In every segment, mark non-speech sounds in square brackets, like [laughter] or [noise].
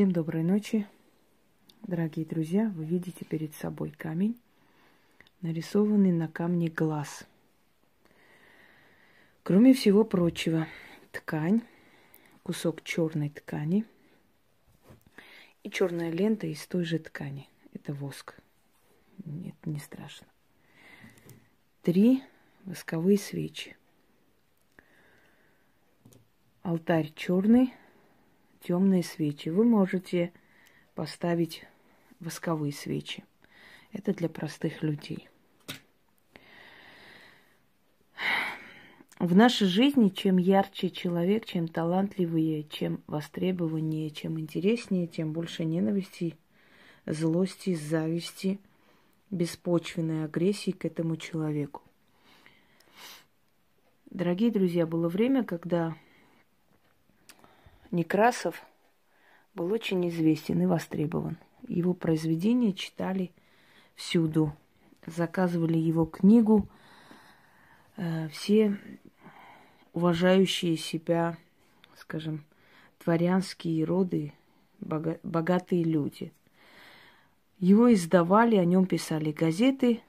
Всем доброй ночи, дорогие друзья. Вы видите перед собой камень, нарисованный на камне глаз. Кроме всего прочего, ткань, кусок черной ткани и черная лента из той же ткани. Это воск. Нет, не страшно. Три восковые свечи. Алтарь черный, темные свечи. Вы можете поставить восковые свечи. Это для простых людей. В нашей жизни чем ярче человек, чем талантливее, чем востребованнее, чем интереснее, тем больше ненависти, злости, зависти, беспочвенной агрессии к этому человеку. Дорогие друзья, было время, когда Некрасов был очень известен и востребован. Его произведения читали всюду, заказывали его книгу э, все уважающие себя, скажем, дворянские роды, богатые люди. Его издавали, о нем писали газеты,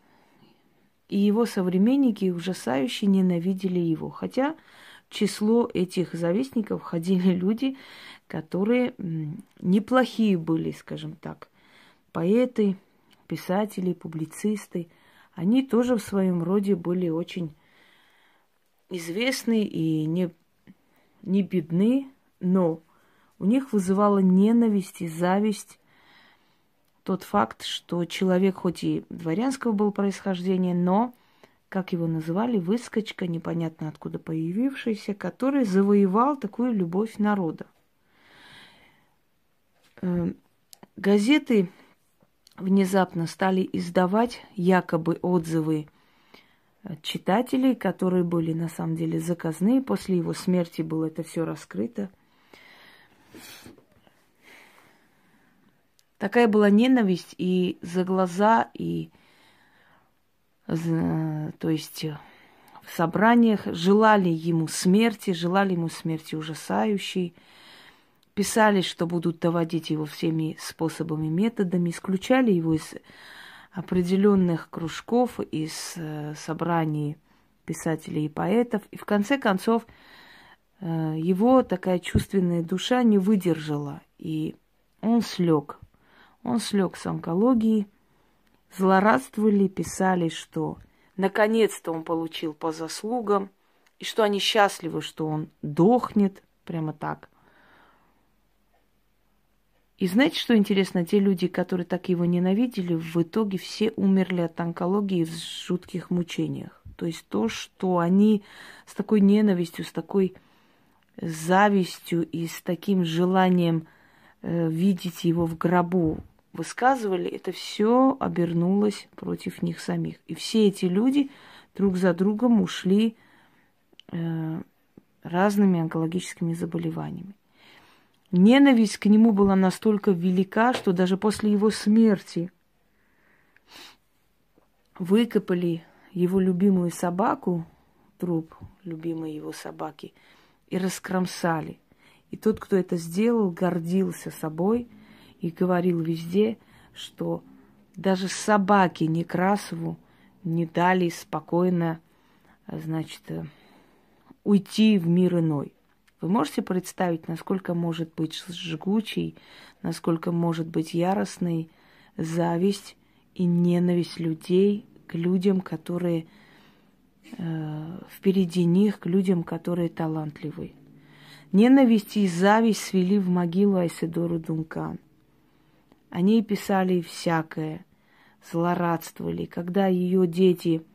и его современники ужасающе ненавидели его. Хотя число этих завистников входили [laughs] люди, которые неплохие были, скажем так, поэты, писатели, публицисты. Они тоже в своем роде были очень известны и не, не бедны, но у них вызывала ненависть и зависть тот факт, что человек хоть и дворянского был происхождения, но, как его называли, выскочка, непонятно откуда появившийся, который завоевал такую любовь народа. Эм, газеты внезапно стали издавать якобы отзывы читателей, которые были на самом деле заказные. После его смерти было это все раскрыто. Такая была ненависть и за глаза, и то есть в собраниях желали ему смерти, желали ему смерти ужасающей, писали, что будут доводить его всеми способами, методами, исключали его из определенных кружков, из э, собраний писателей и поэтов. И в конце концов э, его такая чувственная душа не выдержала, и он слег. Он слег с онкологией, злорадствовали, писали, что наконец-то он получил по заслугам, и что они счастливы, что он дохнет, прямо так. И знаете, что интересно? Те люди, которые так его ненавидели, в итоге все умерли от онкологии в жутких мучениях. То есть то, что они с такой ненавистью, с такой завистью и с таким желанием э, видеть его в гробу высказывали, это все обернулось против них самих. И все эти люди друг за другом ушли э, разными онкологическими заболеваниями. Ненависть к нему была настолько велика, что даже после его смерти выкопали его любимую собаку, труп любимой его собаки, и раскромсали. И тот, кто это сделал, гордился собой и говорил везде, что даже собаке Некрасову не дали спокойно, значит, уйти в мир иной. Вы можете представить, насколько может быть жгучей, насколько может быть яростной зависть и ненависть людей к людям, которые э, впереди них, к людям, которые талантливы. Ненависть и зависть свели в могилу Айседору Дункан. Они писали всякое, злорадствовали. Когда ее дети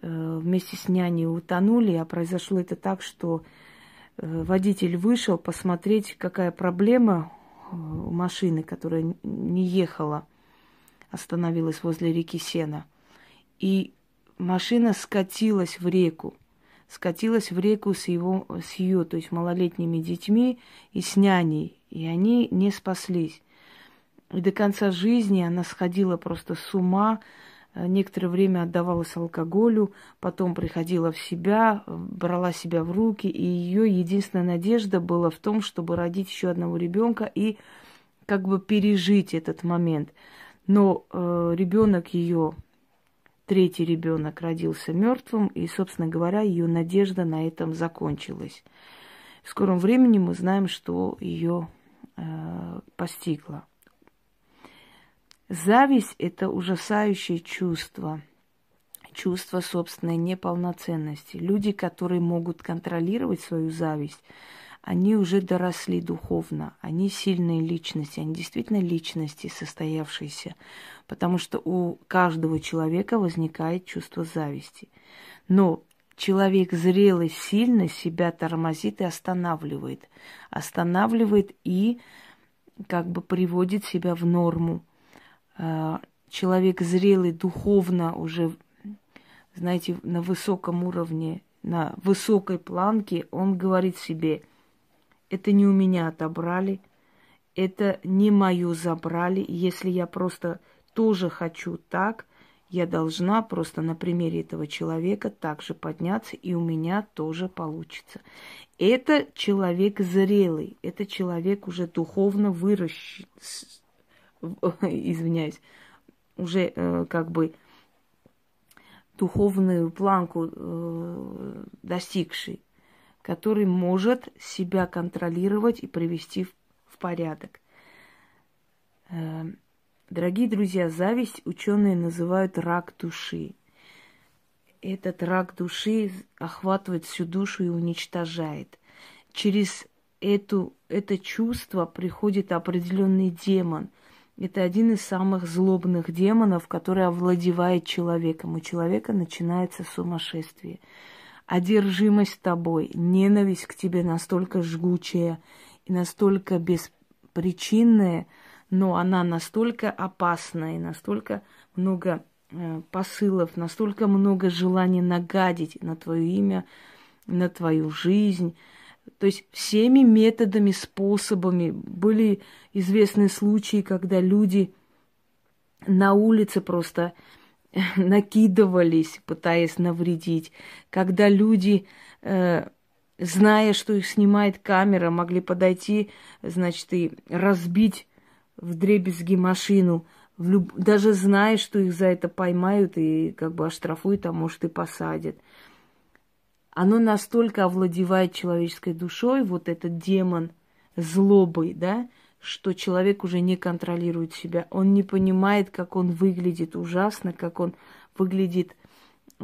э, вместе с няней утонули, а произошло это так, что Э, водитель вышел посмотреть, какая проблема э, у машины, которая не ехала, остановилась возле реки Сена. И машина скатилась в реку. Скатилась в реку с, его, с ее, то есть малолетними детьми и с няней. И они не спаслись. И до конца жизни она сходила просто с ума, Э, некоторое время отдавалась алкоголю, потом приходила в себя, брала себя в руки, и ее единственная надежда была в том, чтобы родить еще одного ребенка и как бы пережить этот момент. Но э, ребенок ее, третий ребенок, родился мертвым, и, собственно говоря, ее надежда на этом закончилась. В скором времени мы знаем, что ее э, постигло. Зависть – это ужасающее чувство, чувство собственной неполноценности. Люди, которые могут контролировать свою зависть, они уже доросли духовно, они сильные личности, они действительно личности состоявшиеся, потому что у каждого человека возникает чувство зависти. Но человек зрелый сильно себя тормозит и останавливает. Останавливает и как бы приводит себя в норму. А, человек зрелый духовно уже, знаете, на высоком уровне, на высокой планке, он говорит себе, это не у меня отобрали, это не мое забрали. Если я просто тоже хочу так, я должна просто на примере этого человека также подняться, и у меня тоже получится. Это человек зрелый, это человек уже духовно выращен, [laughs] извиняюсь, уже э, как бы духовную планку э, достигший, который может себя контролировать и привести в, в порядок. Э, Дорогие друзья, зависть ученые называют рак души. Этот рак души охватывает всю душу и уничтожает. Через эту, это чувство приходит определенный демон. Это один из самых злобных демонов, который овладевает человеком. У человека начинается сумасшествие. Одержимость тобой, ненависть к тебе настолько жгучая и настолько беспричинная – но она настолько опасна и настолько много э, посылов, настолько много желания нагадить на твое имя, на твою жизнь. То есть всеми методами, способами. Были известны случаи, когда люди на улице просто [laughs] накидывались, пытаясь навредить, когда люди, э, зная, что их снимает камера, могли подойти, значит, и разбить в дребезги машину, в люб... даже зная, что их за это поймают и как бы оштрафуют, а может и посадят. Оно настолько овладевает человеческой душой, вот этот демон злобой, да, что человек уже не контролирует себя. Он не понимает, как он выглядит ужасно, как он выглядит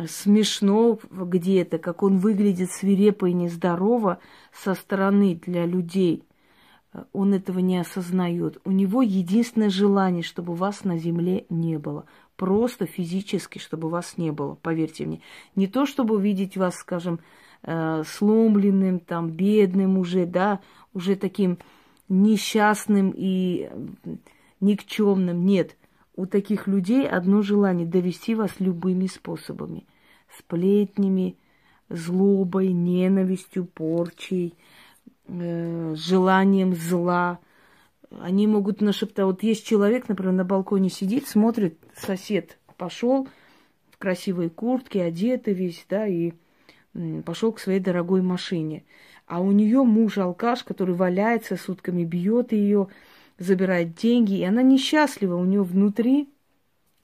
смешно где-то, как он выглядит свирепо и нездорово со стороны для людей – он этого не осознает. У него единственное желание, чтобы вас на земле не было. Просто физически, чтобы вас не было, поверьте мне. Не то, чтобы увидеть вас, скажем, э, сломленным, там, бедным уже, да, уже таким несчастным и никчемным. Нет, у таких людей одно желание довести вас любыми способами. Сплетнями, злобой, ненавистью, порчей – э, желанием зла. Они могут нашептать. Вот есть человек, например, на балконе сидит, смотрит, сосед пошел в красивой куртке, одетый весь, да, и пошел к своей дорогой машине. А у нее муж алкаш, который валяется сутками, бьет ее, забирает деньги, и она несчастлива. У нее внутри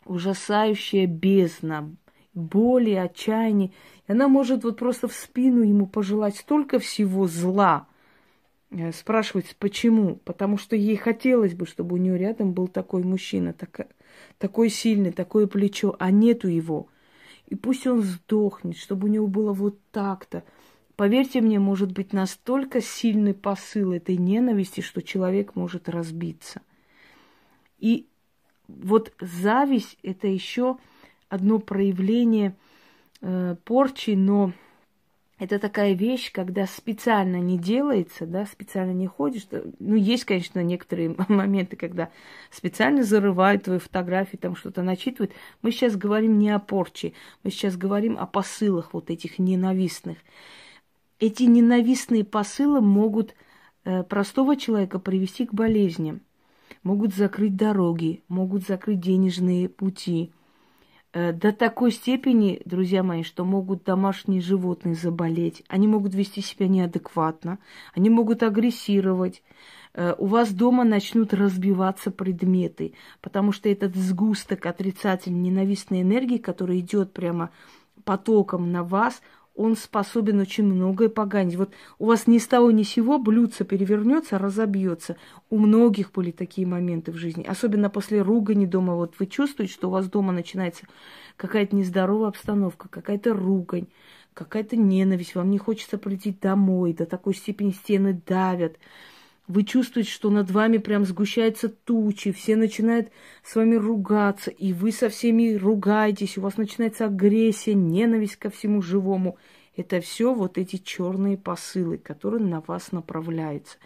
ужасающая бездна, боли, отчаяние. И она может вот просто в спину ему пожелать столько всего зла, спрашивать, почему? Потому что ей хотелось бы, чтобы у нее рядом был такой мужчина, так, такой сильный, такое плечо, а нету его. И пусть он сдохнет, чтобы у него было вот так-то. Поверьте мне, может быть настолько сильный посыл этой ненависти, что человек может разбиться. И вот зависть это еще одно проявление э, порчи, но это такая вещь, когда специально не делается, да, специально не ходишь. Ну, есть, конечно, некоторые [laughs] моменты, когда специально зарывают твою фотографию, там что-то начитывают. Мы сейчас говорим не о порче, мы сейчас говорим о посылах вот этих ненавистных. Эти ненавистные посылы могут э, простого человека привести к болезням, могут закрыть дороги, могут закрыть денежные пути – до такой степени, друзья мои, что могут домашние животные заболеть, они могут вести себя неадекватно, они могут агрессировать, Э, у вас дома начнут разбиваться предметы, потому что этот сгусток отрицательной ненавистной энергии, который идет прямо потоком на вас, он способен очень многое поганить. Вот у вас ни с того ни сего блюдце перевернется, разобьется. У многих были такие моменты в жизни, особенно после ругани дома. Вот вы чувствуете, что у вас дома начинается какая-то нездоровая обстановка, какая-то ругань, какая-то ненависть. Вам не хочется прийти домой, до такой степени стены давят. Вы чувствуете, что над вами прям сгущаются тучи, все начинают с вами ругаться, и вы со всеми ругаетесь, у вас начинается агрессия, ненависть ко всему живому. Это все вот эти черные посылы, которые на вас направляются.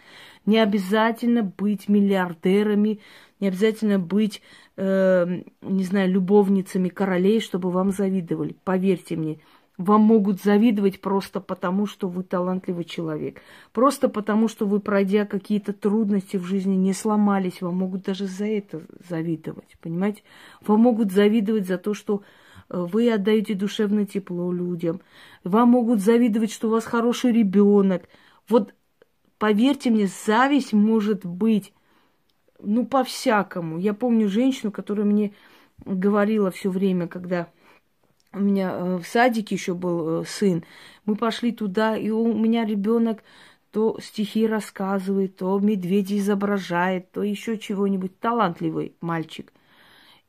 Не обязательно быть миллиардерами, не обязательно быть, э, не знаю, любовницами королей, чтобы вам завидовали. Поверьте мне, вам могут завидовать просто потому, что вы талантливый человек. Просто потому, что вы, пройдя какие-то трудности в жизни, не сломались. Вам могут даже за это завидовать. Понимаете? Вам могут завидовать за то, что э, вы отдаете душевное тепло людям. Вам могут завидовать, что у вас хороший ребенок. Вот поверьте мне, зависть может быть, ну, по-всякому. Я помню женщину, которая мне говорила все время, когда у меня э, в садике еще был э, сын. Мы пошли туда, и у меня ребенок то стихи рассказывает, то медведя изображает, то еще чего-нибудь. Талантливый мальчик.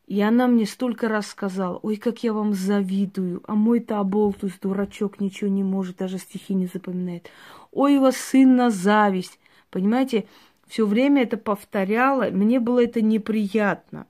И она мне столько раз сказала, ой, как я вам завидую, а мой-то оболтус, дурачок, ничего не может, даже стихи не запоминает. Ой, у вас сын на зависть. Понимаете, все время это повторяла, мне было это неприятно.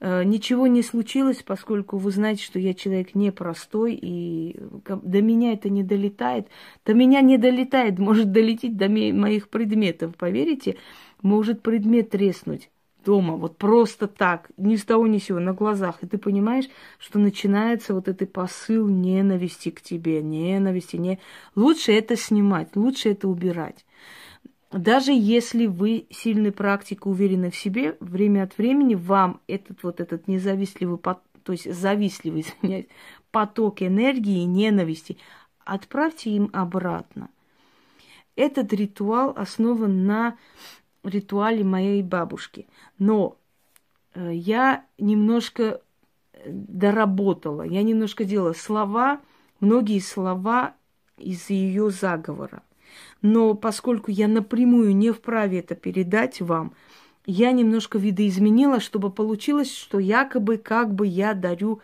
Э, ничего не случилось, поскольку вы знаете, что я человек непростой, и до меня это не долетает. До меня не долетает, [laughs] может долететь до моих предметов, поверите? Может предмет треснуть дома, вот просто так, ни с того ни с сего, на глазах. И ты понимаешь, что начинается вот этот посыл ненависти к тебе, ненависти. Не... Лучше это снимать, лучше это убирать. Даже если вы сильный практик, уверены в себе, время от времени вам этот вот этот независливый, то есть завистливый, [laughs] извиняюсь, поток энергии и ненависти, отправьте им обратно. Этот ритуал основан на ритуале моей бабушки. Но э, я немножко э, доработала, я немножко делала слова, многие слова из ее заговора. Но поскольку я напрямую не вправе это передать вам, я немножко видоизменила, чтобы получилось, что якобы как бы я дарю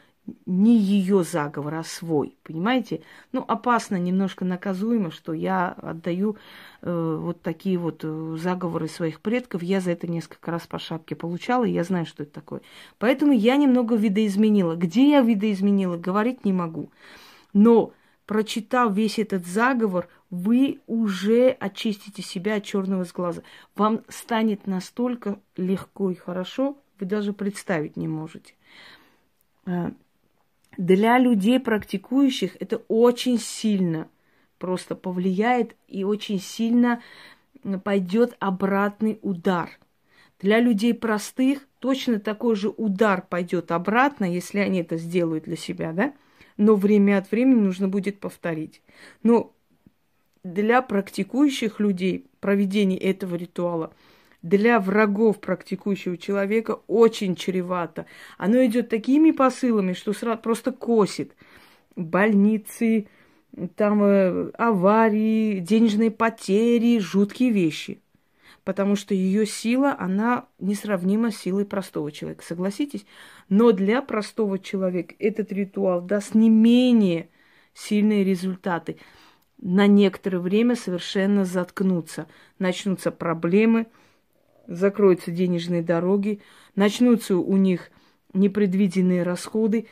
не ее заговор, а свой, понимаете? Ну, опасно, немножко наказуемо, что я отдаю э, вот такие вот э, заговоры своих предков. Я за это несколько раз по шапке получала, и я знаю, что это такое. Поэтому я немного видоизменила. Где я видоизменила, говорить не могу. Но прочитав весь этот заговор, вы уже очистите себя от черного сглаза. Вам станет настолько легко и хорошо, вы даже представить не можете. А, для людей практикующих это очень сильно просто повлияет и очень сильно пойдет обратный удар. Для людей простых точно такой же удар пойдет обратно, если они это сделают для себя, да? но время от времени нужно будет повторить. Но для практикующих людей проведение этого ритуала для врагов практикующего человека очень чревато. Оно идет такими посылами, что сразу просто косит. Больницы, там э, аварии, денежные потери, жуткие вещи потому что ее сила, она несравнима с силой простого человека, согласитесь? Но для простого человека этот ритуал даст не менее сильные результаты. На некоторое время совершенно заткнутся, начнутся проблемы, закроются денежные дороги, начнутся у них непредвиденные расходы,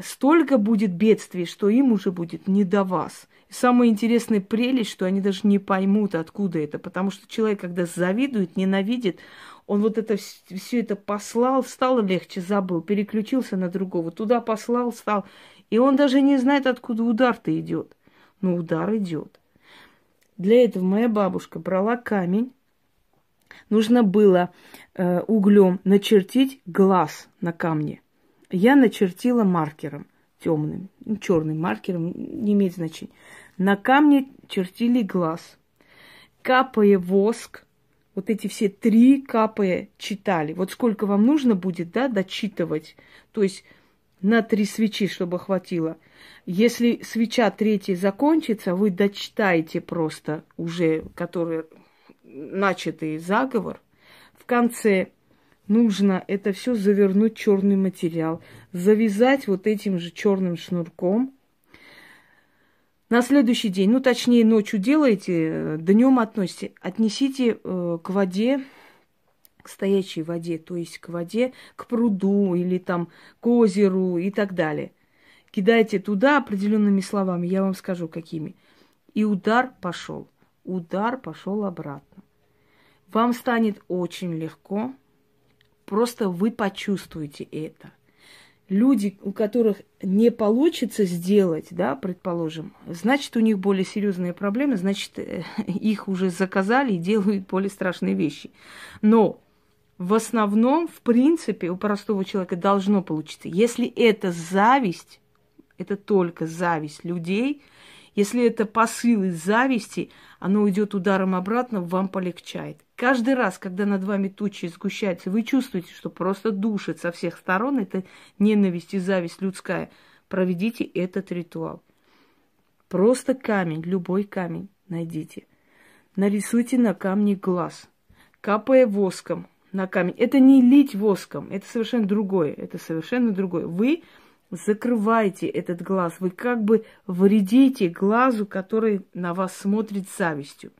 столько будет бедствий, что им уже будет не до вас. И самое интересное прелесть, что они даже не поймут, откуда это. Потому что человек, когда завидует, ненавидит, он вот это все это послал, стало легче, забыл, переключился на другого, туда послал, стал. И он даже не знает, откуда удар-то идет. Но удар идет. Для этого моя бабушка брала камень. Нужно было э, углем начертить глаз на камне я начертила маркером темным, ну, черным маркером, не имеет значения. На камне чертили глаз. Капая воск, вот эти все три капы читали. Вот сколько вам нужно будет, да, дочитывать. То есть на три свечи, чтобы хватило. Если свеча третья закончится, вы дочитаете просто уже, который начатый заговор. В конце нужно это все завернуть черный материал, завязать вот этим же черным шнурком. На следующий день, ну точнее ночью делаете, днем относите, отнесите э, к воде, к стоячей воде, то есть к воде, к пруду или там к озеру и так далее. Кидайте туда определенными словами, я вам скажу какими. И удар пошел, удар пошел обратно. Вам станет очень легко, Просто вы почувствуете это. Люди, у которых не получится сделать, да, предположим, значит, у них более серьезные проблемы, значит, э, [laughs] их уже заказали и делают более страшные вещи. Но в основном, в принципе, у простого человека должно получиться. Если это зависть, это только зависть людей, если это посыл из зависти, оно уйдет ударом обратно, вам полегчает. Каждый раз, когда над вами тучи сгущаются, вы чувствуете, что просто душит со всех сторон, это ненависть и зависть людская. Проведите этот ритуал. Просто камень, любой камень найдите. Нарисуйте на камне глаз, капая воском на камень. Это не лить воском, это совершенно другое, это совершенно другое. Вы закрываете этот глаз, вы как бы вредите глазу, который на вас смотрит завистью.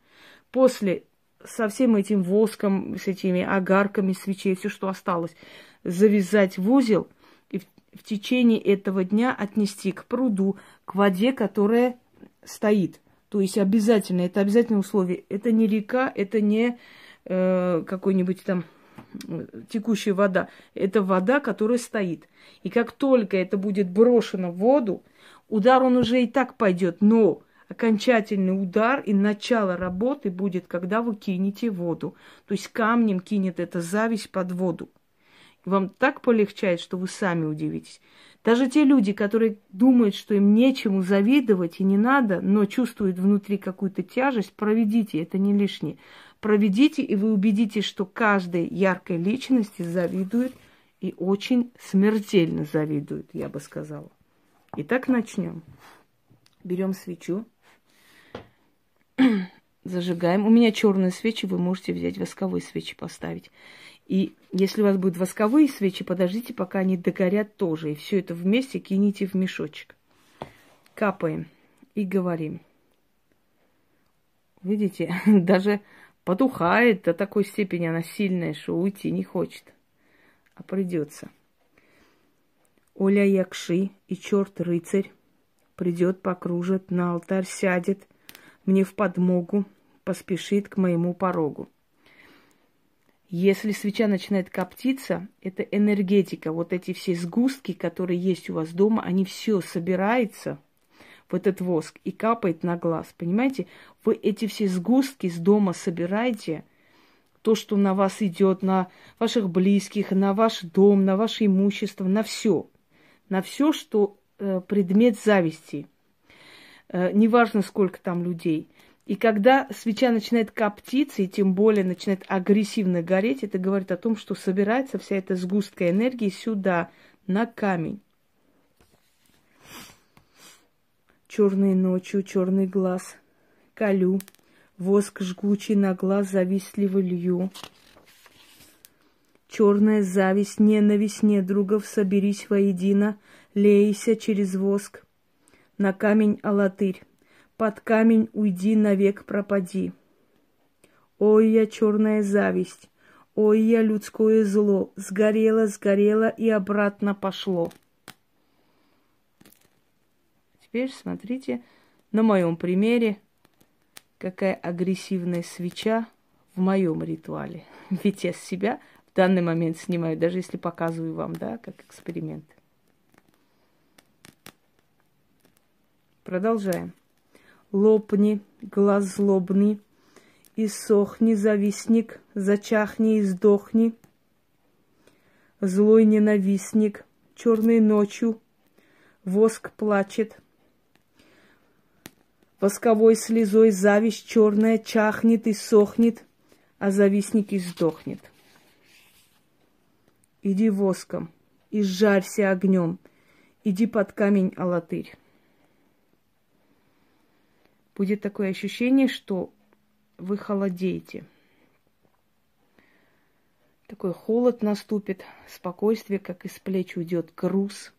После со всем этим воском, с этими огарками свечей, все, что осталось, завязать в узел и в течение этого дня отнести к пруду, к воде, которая стоит. То есть обязательно, это обязательное условие. Это не река, это не э, какой-нибудь там текущая вода. Это вода, которая стоит. И как только это будет брошено в воду, удар он уже и так пойдет, но окончательный удар и начало работы будет, когда вы кинете воду. То есть камнем кинет эта зависть под воду. И вам так полегчает, что вы сами удивитесь. Даже те люди, которые думают, что им нечему завидовать и не надо, но чувствуют внутри какую-то тяжесть, проведите, это не лишнее. Проведите, и вы убедитесь, что каждой яркой личности завидует и очень смертельно завидует, я бы сказала. Итак, начнем. Берем свечу [clears throat] зажигаем. У меня черные свечи, вы можете взять восковые свечи поставить. И если у вас будут восковые свечи, подождите, пока они догорят тоже. И все это вместе кините в мешочек. Капаем и говорим. Видите, [laughs] даже потухает до такой степени она сильная, что уйти не хочет. А придется. Оля Якши и черт рыцарь придет, покружит, на алтарь сядет – мне в подмогу, поспешит к моему порогу. Если свеча начинает коптиться, это энергетика. Вот эти все сгустки, которые есть у вас дома, они все собираются в этот воск и капает на глаз. Понимаете? Вы эти все сгустки с дома собираете, то, что на вас идет, на ваших близких, на ваш дом, на ваше имущество, на все. На все, что э, предмет зависти – Э, неважно, сколько там людей. И когда свеча начинает коптиться, и тем более начинает агрессивно гореть, это говорит о том, что собирается вся эта сгустка энергии сюда, на камень. Черной ночью, черный глаз, колю, воск жгучий на глаз завистливо лью. Черная зависть, ненависть недругов, соберись воедино, лейся через воск, на камень алатырь, под камень уйди, навек пропади. Ой, я черная зависть, ой, я людское зло, сгорело, сгорело и обратно пошло. Теперь смотрите на моем примере, какая агрессивная свеча в моем ритуале. [laughs] Ведь я себя в данный момент снимаю, даже если показываю вам, да, как эксперимент. Продолжаем. Лопни, глаз злобный, и сохни, завистник, зачахни и сдохни. Злой ненавистник, черной ночью, воск плачет. Восковой слезой зависть черная чахнет и сохнет, а завистник и сдохнет. Иди воском, и сжарься огнем, иди под камень, Алатырь. Будет такое ощущение, что вы холодеете. Такой холод наступит, спокойствие, как из плеч уйдет груз.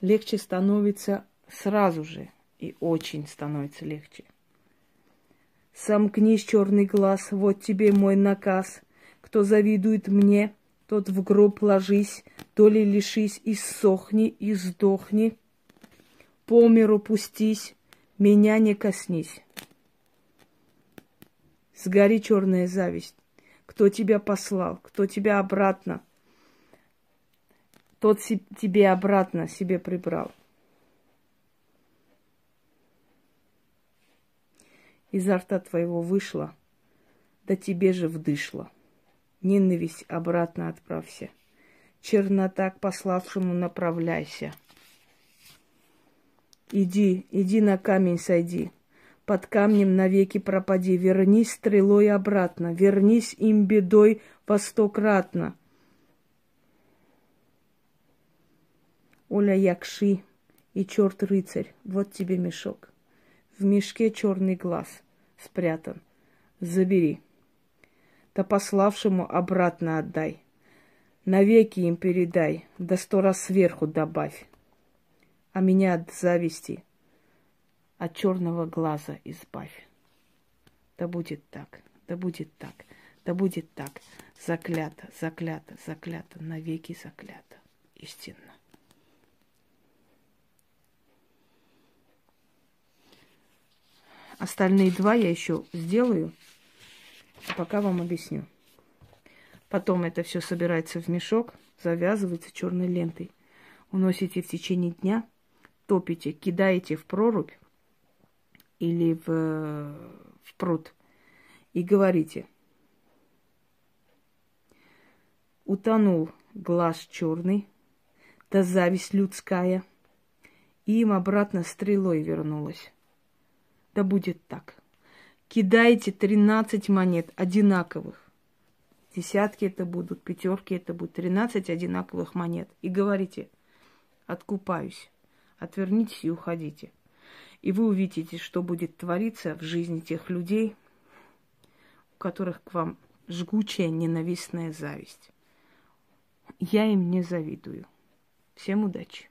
Легче становится сразу же, и очень становится легче. Сомкнись, черный глаз, вот тебе мой наказ. Кто завидует мне, тот в гроб ложись, то ли лишись, и сохни, и сдохни. По миру пустись, меня не коснись. Сгори черная зависть. Кто тебя послал, кто тебя обратно, тот тебе обратно себе прибрал. Изо рта твоего вышла, да тебе же вдышло. Ненависть обратно отправься. Чернота к пославшему направляйся. Иди, иди на камень сойди, под камнем навеки пропади, вернись стрелой обратно, вернись им бедой во стократно. Оля Якши и черт рыцарь, вот тебе мешок. В мешке черный глаз спрятан. Забери. Да пославшему обратно отдай. Навеки им передай, да сто раз сверху добавь. А меня от зависти, от черного глаза избавь. Да будет так, да будет так, да будет так. Заклято, заклято, заклято, навеки заклято. Истинно. Остальные два я еще сделаю, а пока вам объясню. Потом это все собирается в мешок, завязывается черной лентой. Уносите в течение дня, топите, кидаете в прорубь или в, в пруд и говорите. Утонул глаз черный, да зависть людская, и им обратно стрелой вернулась. Да будет так. Кидайте 13 монет одинаковых. Десятки это будут, пятерки это будут, 13 одинаковых монет. И говорите, откупаюсь, отвернитесь и уходите. И вы увидите, что будет твориться в жизни тех людей, у которых к вам жгучая ненавистная зависть. Я им не завидую. Всем удачи!